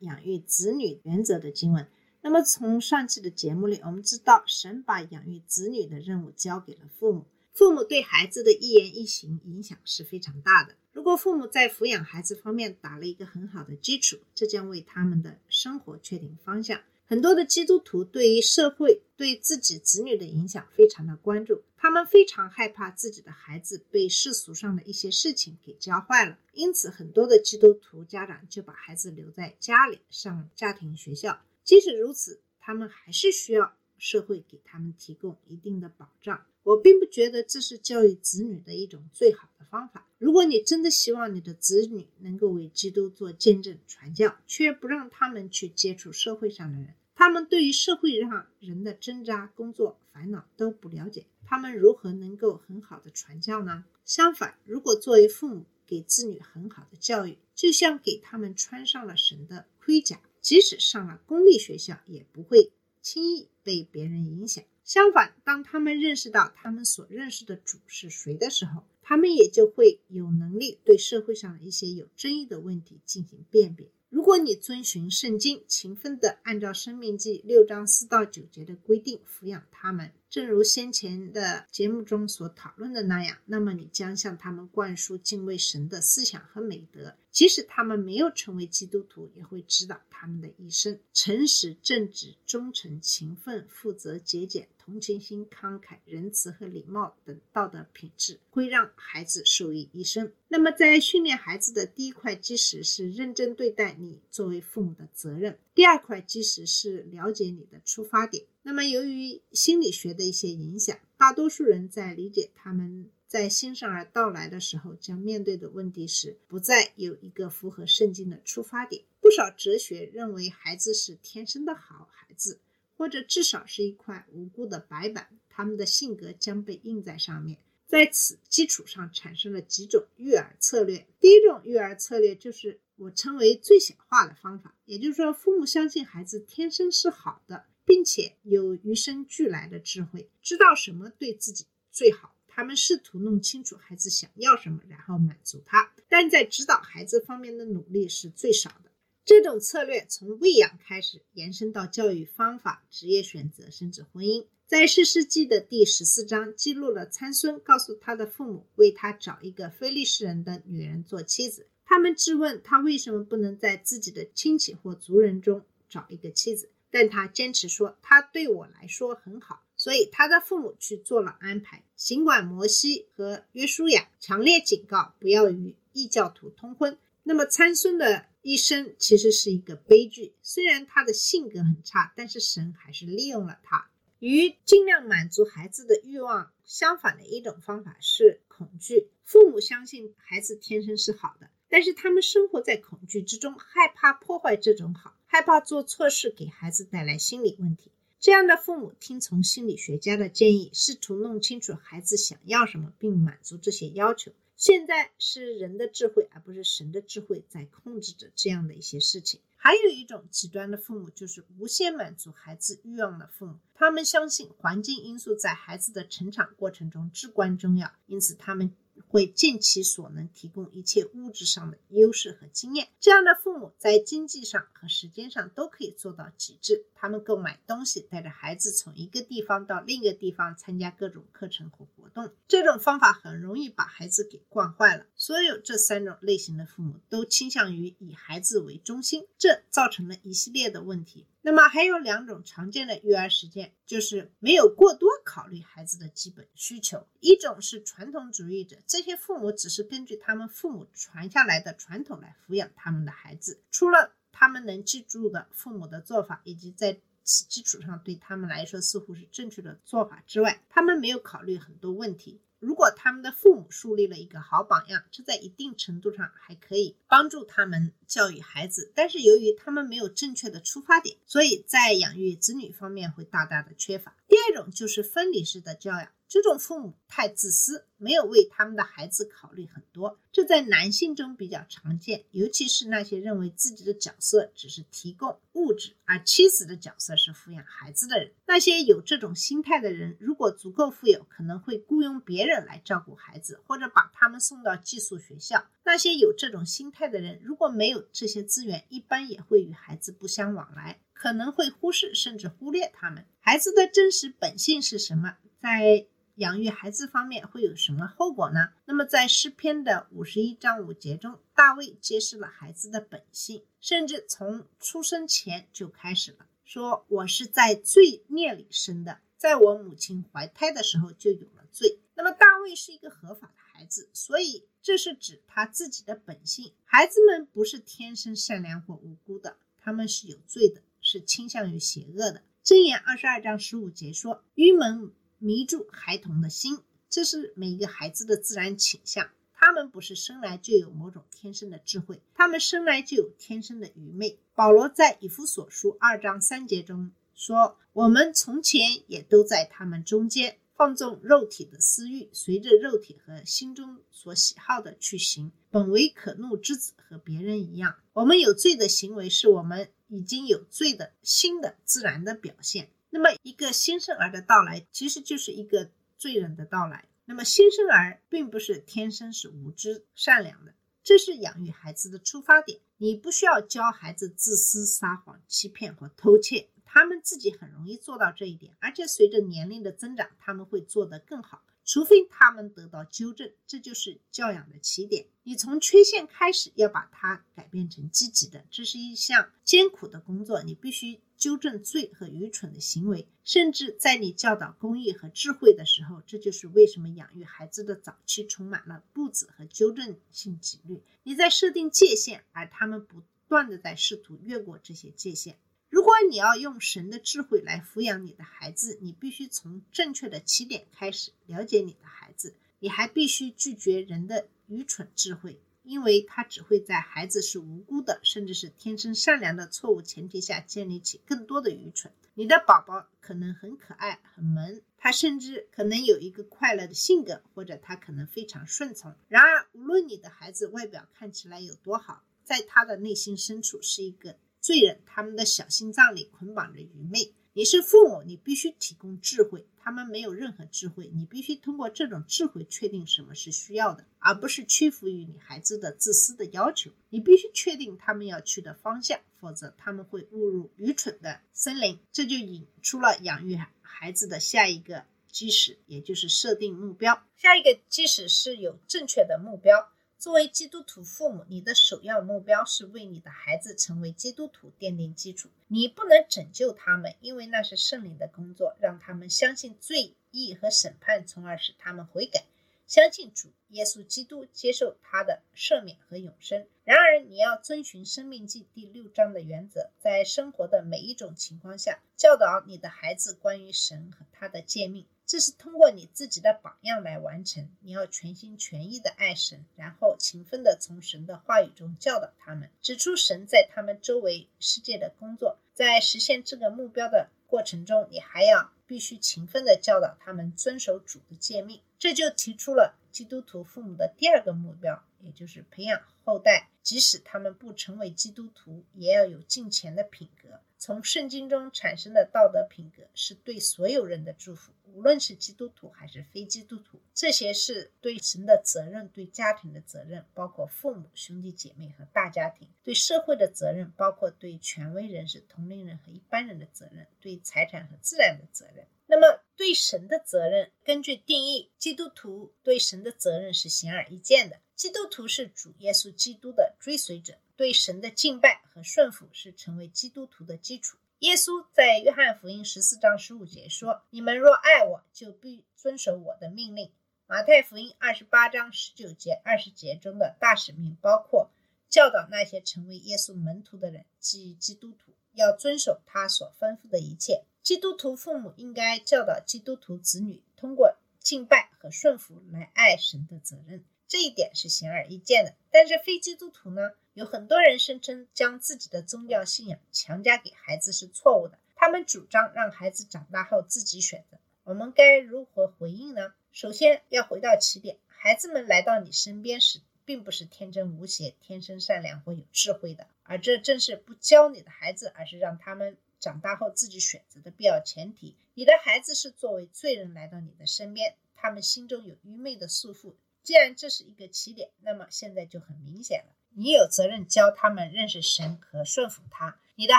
养育子女原则的经文。那么从上期的节目里，我们知道神把养育子女的任务交给了父母，父母对孩子的一言一行影响是非常大的。如果父母在抚养孩子方面打了一个很好的基础，这将为他们的生活确定方向。很多的基督徒对于社会对自己子女的影响非常的关注，他们非常害怕自己的孩子被世俗上的一些事情给教坏了，因此很多的基督徒家长就把孩子留在家里上家庭学校。即使如此，他们还是需要社会给他们提供一定的保障。我并不觉得这是教育子女的一种最好的方法。如果你真的希望你的子女能够为基督做见证传教，却不让他们去接触社会上的人，他们对于社会上人的挣扎、工作、烦恼都不了解，他们如何能够很好的传教呢？相反，如果作为父母给子女很好的教育，就像给他们穿上了神的盔甲，即使上了公立学校，也不会轻易被别人影响。相反，当他们认识到他们所认识的主是谁的时候，他们也就会有能力对社会上的一些有争议的问题进行辨别。如果你遵循圣经，勤奋地按照《生命记》六章四到九节的规定抚养他们，正如先前的节目中所讨论的那样，那么你将向他们灌输敬畏神的思想和美德。即使他们没有成为基督徒，也会指导他们的一生。诚实、正直、忠诚、勤奋、负责、节俭、同情心、慷慨、仁慈和礼貌等道德品质，会让孩子受益一生。那么，在训练孩子的第一块基石是认真对待你作为父母的责任，第二块基石是了解你的出发点。那么，由于心理学的一些影响，大多数人在理解他们在新生儿到来的时候将面对的问题时，不再有一个符合圣经的出发点。不少哲学认为孩子是天生的好孩子，或者至少是一块无辜的白板，他们的性格将被印在上面。在此基础上产生了几种育儿策略。第一种育儿策略就是我称为最小化的方法，也就是说，父母相信孩子天生是好的，并且有与生俱来的智慧，知道什么对自己最好。他们试图弄清楚孩子想要什么，然后满足他，但在指导孩子方面的努力是最少的。这种策略从喂养开始，延伸到教育方法、职业选择，甚至婚姻。在《士师记》的第十四章记录了参孙告诉他的父母，为他找一个非利士人的女人做妻子。他们质问他为什么不能在自己的亲戚或族人中找一个妻子，但他坚持说他对我来说很好，所以他的父母去做了安排。尽管摩西和约书亚强烈警告不要与异教徒通婚，那么参孙的一生其实是一个悲剧。虽然他的性格很差，但是神还是利用了他。与尽量满足孩子的欲望相反的一种方法是恐惧。父母相信孩子天生是好的，但是他们生活在恐惧之中，害怕破坏这种好，害怕做错事给孩子带来心理问题。这样的父母听从心理学家的建议，试图弄清楚孩子想要什么，并满足这些要求。现在是人的智慧，而不是神的智慧在控制着这样的一些事情。还有一种极端的父母，就是无限满足孩子欲望的父母。他们相信环境因素在孩子的成长过程中至关重要，因此他们会尽其所能提供一切物质上的优势和经验。这样的父母在经济上和时间上都可以做到极致。他们购买东西，带着孩子从一个地方到另一个地方参加各种课程和活动。这种方法很容易把孩子给惯坏了。所有这三种类型的父母都倾向于以孩子为中心，这造成了一系列的问题。那么还有两种常见的育儿实践，就是没有过多考虑孩子的基本需求。一种是传统主义者，这些父母只是根据他们父母传下来的传统来抚养他们的孩子，除了他们能记住的父母的做法，以及在此基础上对他们来说似乎是正确的做法之外，他们没有考虑很多问题。如果他们的父母树立了一个好榜样，这在一定程度上还可以帮助他们教育孩子。但是由于他们没有正确的出发点，所以在养育子女方面会大大的缺乏。第二种就是分离式的教养，这种父母太自私，没有为他们的孩子考虑很多，这在男性中比较常见，尤其是那些认为自己的角色只是提供物质，而妻子的角色是抚养孩子的人。那些有这种心态的人，如果足够富有，可能会雇佣别人来照顾孩子，或者把他们送到寄宿学校。那些有这种心态的人，如果没有这些资源，一般也会与孩子不相往来，可能会忽视甚至忽略他们。孩子的真实本性是什么？在养育孩子方面会有什么后果呢？那么在诗篇的五十一章五节中，大卫揭示了孩子的本性，甚至从出生前就开始了，说我是在罪孽里生的，在我母亲怀胎的时候就有了罪。那么大卫是一个合法的孩子，所以这是指他自己的本性。孩子们不是天生善良或无辜的，他们是有罪的，是倾向于邪恶的。箴言二十二章十五节说：“愚蒙迷住孩童的心，这是每一个孩子的自然倾向。他们不是生来就有某种天生的智慧，他们生来就有天生的愚昧。”保罗在以弗所书二章三节中说：“我们从前也都在他们中间。”放纵肉体的私欲，随着肉体和心中所喜好的去行，本为可怒之子，和别人一样。我们有罪的行为，是我们已经有罪的新的自然的表现。那么，一个新生儿的到来，其实就是一个罪人的到来。那么，新生儿并不是天生是无知善良的，这是养育孩子的出发点。你不需要教孩子自私、撒谎、欺骗和偷窃。他们自己很容易做到这一点，而且随着年龄的增长，他们会做得更好。除非他们得到纠正，这就是教养的起点。你从缺陷开始，要把它改变成积极的，这是一项艰苦的工作。你必须纠正罪和愚蠢的行为，甚至在你教导公义和智慧的时候，这就是为什么养育孩子的早期充满了步子和纠正性纪律。你在设定界限，而他们不断的在试图越过这些界限。如果你要用神的智慧来抚养你的孩子，你必须从正确的起点开始了解你的孩子。你还必须拒绝人的愚蠢智慧，因为他只会在孩子是无辜的，甚至是天生善良的错误前提下建立起更多的愚蠢。你的宝宝可能很可爱、很萌，他甚至可能有一个快乐的性格，或者他可能非常顺从。然而，无论你的孩子外表看起来有多好，在他的内心深处是一个。罪人，他们的小心脏里捆绑着愚昧。你是父母，你必须提供智慧，他们没有任何智慧，你必须通过这种智慧确定什么是需要的，而不是屈服于你孩子的自私的要求。你必须确定他们要去的方向，否则他们会误入愚蠢的森林。这就引出了养育孩子的下一个基石，也就是设定目标。下一个基石是有正确的目标。作为基督徒父母，你的首要目标是为你的孩子成为基督徒奠定基础。你不能拯救他们，因为那是圣灵的工作，让他们相信罪意和审判，从而使他们悔改，相信主耶稣基督，接受他的赦免和永生。然而，你要遵循《生命记》第六章的原则，在生活的每一种情况下，教导你的孩子关于神和他的诫命。这是通过你自己的榜样来完成。你要全心全意的爱神，然后勤奋的从神的话语中教导他们，指出神在他们周围世界的工作。在实现这个目标的过程中，你还要必须勤奋的教导他们遵守主的诫命。这就提出了基督徒父母的第二个目标，也就是培养后代，即使他们不成为基督徒，也要有敬虔的品格。从圣经中产生的道德品格是对所有人的祝福。无论是基督徒还是非基督徒，这些是对神的责任，对家庭的责任，包括父母、兄弟姐妹和大家庭；对社会的责任，包括对权威人士、同龄人和一般人的责任；对财产和自然的责任。那么，对神的责任，根据定义，基督徒对神的责任是显而易见的。基督徒是主耶稣基督的追随者，对神的敬拜和顺服是成为基督徒的基础。耶稣在约翰福音十四章十五节说：“你们若爱我，就必遵守我的命令。”马太福音二十八章十九节、二十节中的大使命包括教导那些成为耶稣门徒的人，即基督徒，要遵守他所吩咐的一切。基督徒父母应该教导基督徒子女，通过敬拜和顺服来爱神的责任。这一点是显而易见的。但是非基督徒呢，有很多人声称将自己的宗教信仰强加给孩子是错误的，他们主张让孩子长大后自己选择。我们该如何回应呢？首先要回到起点，孩子们来到你身边时，并不是天真无邪、天生善良或有智慧的，而这正是不教你的孩子，而是让他们长大后自己选择的必要前提。你的孩子是作为罪人来到你的身边，他们心中有愚昧的束缚。既然这是一个起点，那么现在就很明显了，你有责任教他们认识神和顺服他。你的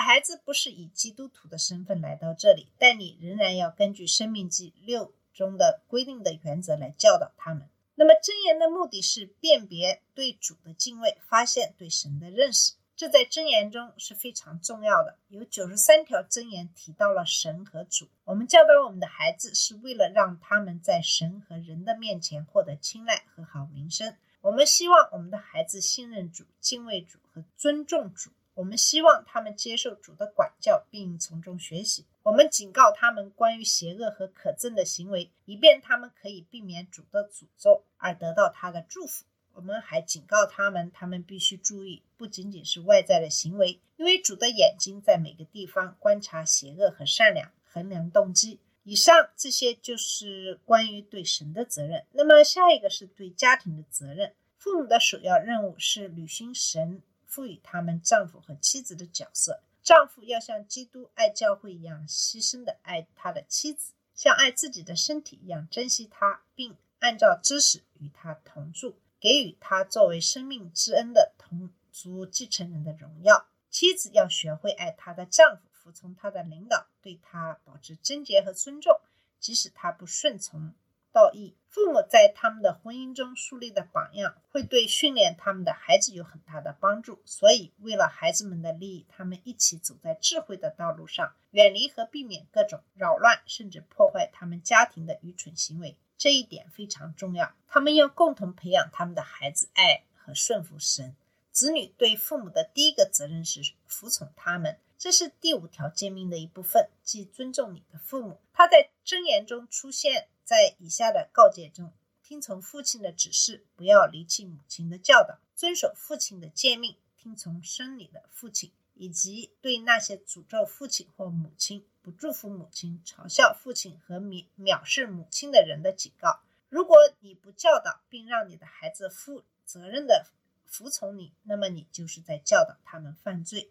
孩子不是以基督徒的身份来到这里，但你仍然要根据《生命记》六中的规定的原则来教导他们。那么箴言的目的是辨别对主的敬畏，发现对神的认识，这在箴言中是非常重要的。有九十三条箴言提到了神和主。我们教导我们的孩子，是为了让他们在神和人的面前获得青睐和好名声。我们希望我们的孩子信任主、敬畏主和尊重主。我们希望他们接受主的管教，并从中学习。我们警告他们关于邪恶和可憎的行为，以便他们可以避免主的诅咒而得到他的祝福。我们还警告他们，他们必须注意，不仅仅是外在的行为，因为主的眼睛在每个地方观察邪恶和善良，衡量动机。以上这些就是关于对神的责任。那么下一个是对家庭的责任。父母的首要任务是履行神。赋予他们丈夫和妻子的角色。丈夫要像基督爱教会一样牺牲的爱他的妻子，像爱自己的身体一样珍惜他，并按照知识与他同住，给予他作为生命之恩的同族继承人的荣耀。妻子要学会爱她的丈夫，服从他的领导，对他保持贞洁和尊重，即使他不顺从。道义，父母在他们的婚姻中树立的榜样，会对训练他们的孩子有很大的帮助。所以，为了孩子们的利益，他们一起走在智慧的道路上，远离和避免各种扰乱甚至破坏他们家庭的愚蠢行为。这一点非常重要。他们要共同培养他们的孩子爱和顺服神。子女对父母的第一个责任是服从他们，这是第五条诫命的一部分，即尊重你的父母。他在箴言中出现。在以下的告诫中，听从父亲的指示，不要离弃母亲的教导，遵守父亲的诫命，听从生你的父亲，以及对那些诅咒父亲或母亲、不祝福母亲、嘲笑父亲和藐藐视母亲的人的警告。如果你不教导并让你的孩子负责任的服从你，那么你就是在教导他们犯罪。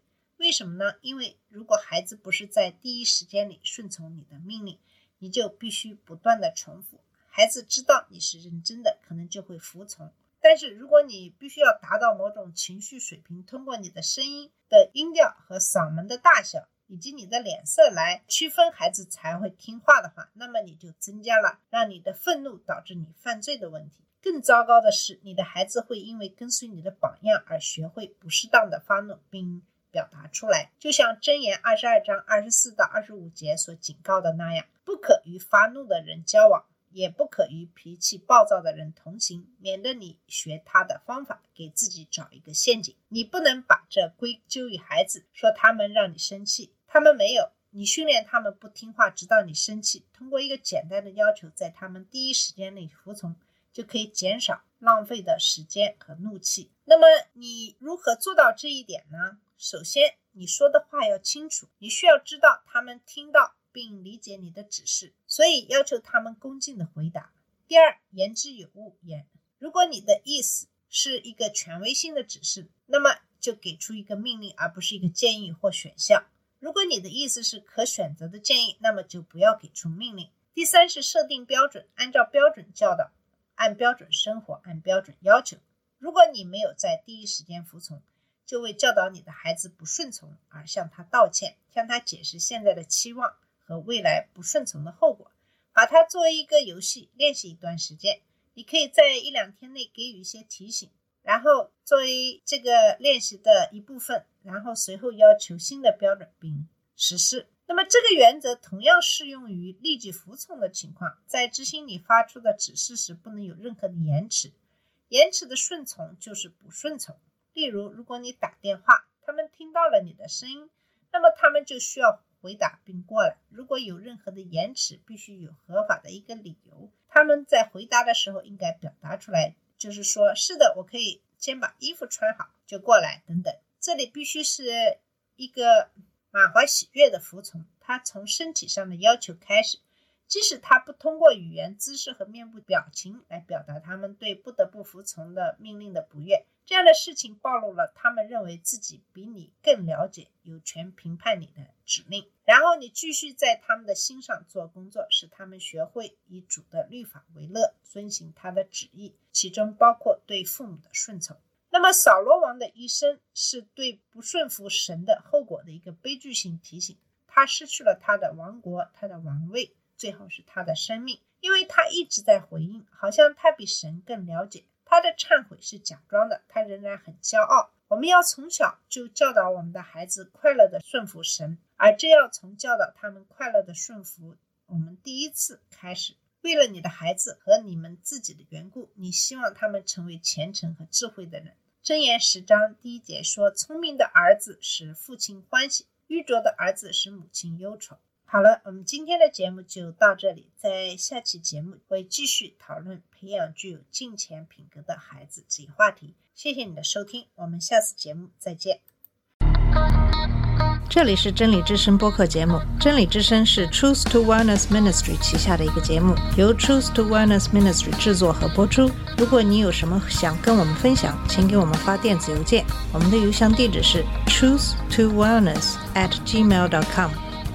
为什么呢？因为如果孩子不是在第一时间里顺从你的命令，你就必须不断的重复，孩子知道你是认真的，可能就会服从。但是如果你必须要达到某种情绪水平，通过你的声音的音调和嗓门的大小，以及你的脸色来区分孩子才会听话的话，那么你就增加了让你的愤怒导致你犯罪的问题。更糟糕的是，你的孩子会因为跟随你的榜样而学会不适当的发怒，并。表达出来，就像箴言二十二章二十四到二十五节所警告的那样，不可与发怒的人交往，也不可与脾气暴躁的人同行，免得你学他的方法，给自己找一个陷阱。你不能把这归咎于孩子，说他们让你生气，他们没有，你训练他们不听话，直到你生气。通过一个简单的要求，在他们第一时间内服从，就可以减少浪费的时间和怒气。那么你如何做到这一点呢？首先，你说的话要清楚，你需要知道他们听到并理解你的指示，所以要求他们恭敬的回答。第二，言之有物。言，如果你的意思是一个权威性的指示，那么就给出一个命令，而不是一个建议或选项。如果你的意思是可选择的建议，那么就不要给出命令。第三是设定标准，按照标准教导，按标准生活，按标准要求。如果你没有在第一时间服从，就为教导你的孩子不顺从而向他道歉，向他解释现在的期望和未来不顺从的后果，把它作为一个游戏练习一段时间。你可以在一两天内给予一些提醒，然后作为这个练习的一部分，然后随后要求新的标准并实施。那么这个原则同样适用于立即服从的情况，在执行你发出的指示时不能有任何的延迟，延迟的顺从就是不顺从。例如，如果你打电话，他们听到了你的声音，那么他们就需要回答并过来。如果有任何的延迟，必须有合法的一个理由。他们在回答的时候应该表达出来，就是说是的，我可以先把衣服穿好就过来等等。这里必须是一个满怀喜悦的服从，他从身体上的要求开始。即使他不通过语言、姿势和面部表情来表达他们对不得不服从的命令的不悦，这样的事情暴露了他们认为自己比你更了解、有权评判你的指令。然后你继续在他们的心上做工作，使他们学会以主的律法为乐，遵行他的旨意，其中包括对父母的顺从。那么扫罗王的一生是对不顺服神的后果的一个悲剧性提醒，他失去了他的王国、他的王位。最后是他的生命，因为他一直在回应，好像他比神更了解。他的忏悔是假装的，他仍然很骄傲。我们要从小就教导我们的孩子快乐的顺服神，而这要从教导他们快乐的顺服我们第一次开始。为了你的孩子和你们自己的缘故，你希望他们成为虔诚和智慧的人。箴言十章第一节说：“聪明的儿子使父亲欢喜，愚拙的儿子使母亲忧愁。”好了，我们今天的节目就到这里，在下期节目会继续讨论培养具有金钱品格的孩子这一话题。谢谢你的收听，我们下次节目再见。这里是真理之声播客节目，真理之声是 Truth to Wellness Ministry 旗下的一个节目，由 Truth to Wellness Ministry 制作和播出。如果你有什么想跟我们分享，请给我们发电子邮件，我们的邮箱地址是 truth to wellness at gmail.com。